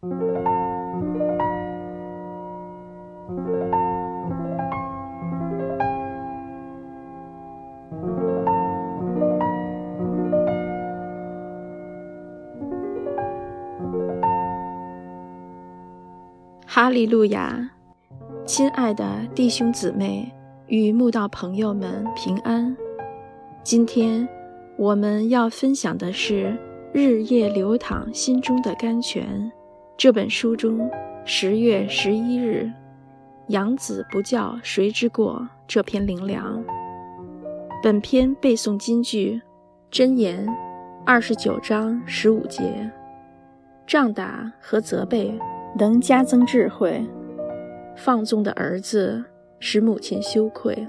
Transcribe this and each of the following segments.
哈利路亚，亲爱的弟兄姊妹与慕道朋友们平安。今天我们要分享的是《日夜流淌心中的甘泉》这本书中十月十一日“养子不教谁之过”这篇灵粮。本篇背诵金句：箴言二十九章十五节，仗打和责备。能加增智慧，放纵的儿子使母亲羞愧。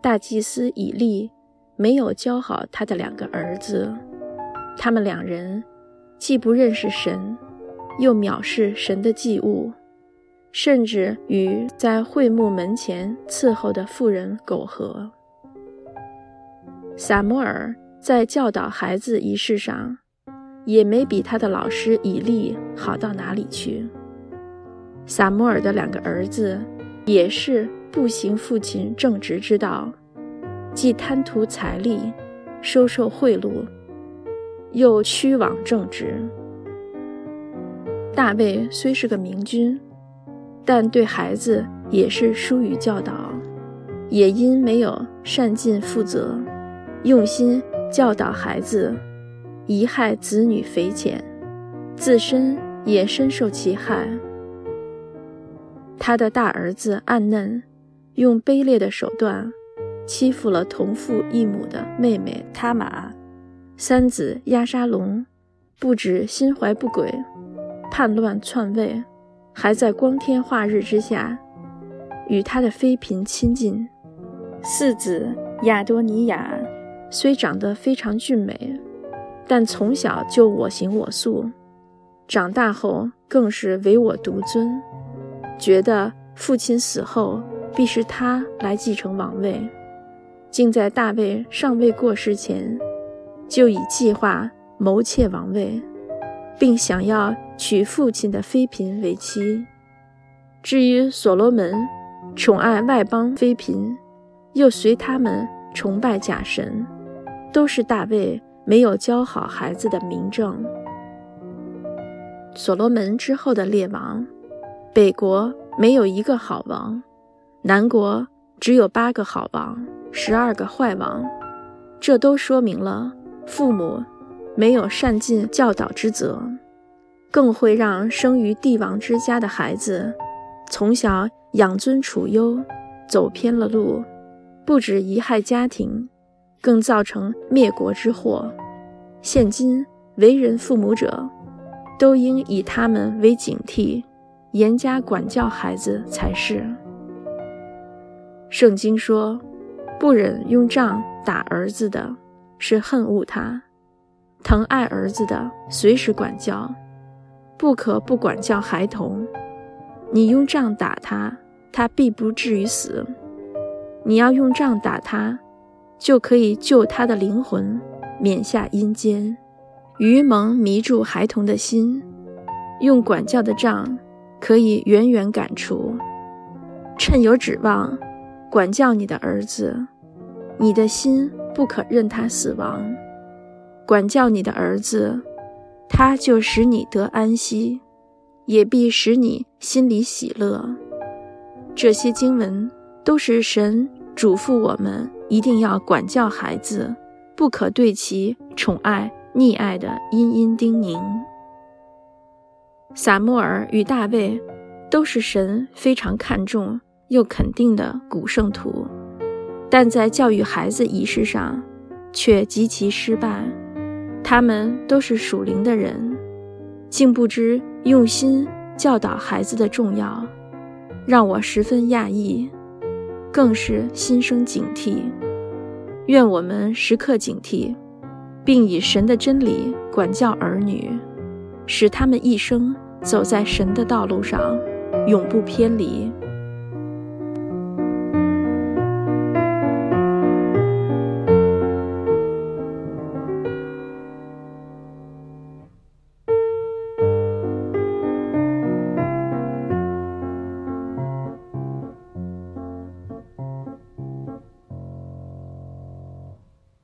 大祭司以利没有教好他的两个儿子，他们两人既不认识神，又藐视神的祭物，甚至与在会幕门前伺候的妇人苟合。撒摩尔在教导孩子一事上。也没比他的老师以利好到哪里去。撒摩尔的两个儿子也是不行父亲正直之道，既贪图财力，收受贿赂，又屈枉正直。大卫虽是个明君，但对孩子也是疏于教导，也因没有善尽负责，用心教导孩子。贻害子女匪浅，自身也深受其害。他的大儿子暗嫩，用卑劣的手段欺负了同父异母的妹妹他玛；三子亚沙龙不止心怀不轨，叛乱篡位，还在光天化日之下与他的妃嫔亲近。四子亚多尼亚虽长得非常俊美。但从小就我行我素，长大后更是唯我独尊，觉得父亲死后必是他来继承王位，竟在大卫尚未过世前，就已计划谋窃王位，并想要娶父亲的妃嫔为妻。至于所罗门，宠爱外邦妃嫔，又随他们崇拜假神，都是大卫。没有教好孩子的明证。所罗门之后的列王，北国没有一个好王，南国只有八个好王，十二个坏王。这都说明了父母没有善尽教导之责，更会让生于帝王之家的孩子从小养尊处优，走偏了路，不止贻害家庭。更造成灭国之祸。现今为人父母者，都应以他们为警惕，严加管教孩子才是。圣经说：“不忍用杖打儿子的，是恨恶他；疼爱儿子的，随时管教。不可不管教孩童。你用杖打他，他必不至于死；你要用杖打他。”就可以救他的灵魂，免下阴间。愚蒙迷住孩童的心，用管教的杖可以远远赶除。趁有指望，管教你的儿子，你的心不可任他死亡。管教你的儿子，他就使你得安息，也必使你心里喜乐。这些经文都是神嘱咐我们。一定要管教孩子，不可对其宠爱溺爱的殷殷叮咛。撒母耳与大卫都是神非常看重又肯定的古圣徒，但在教育孩子仪式上却极其失败。他们都是属灵的人，竟不知用心教导孩子的重要，让我十分讶异。更是心生警惕，愿我们时刻警惕，并以神的真理管教儿女，使他们一生走在神的道路上，永不偏离。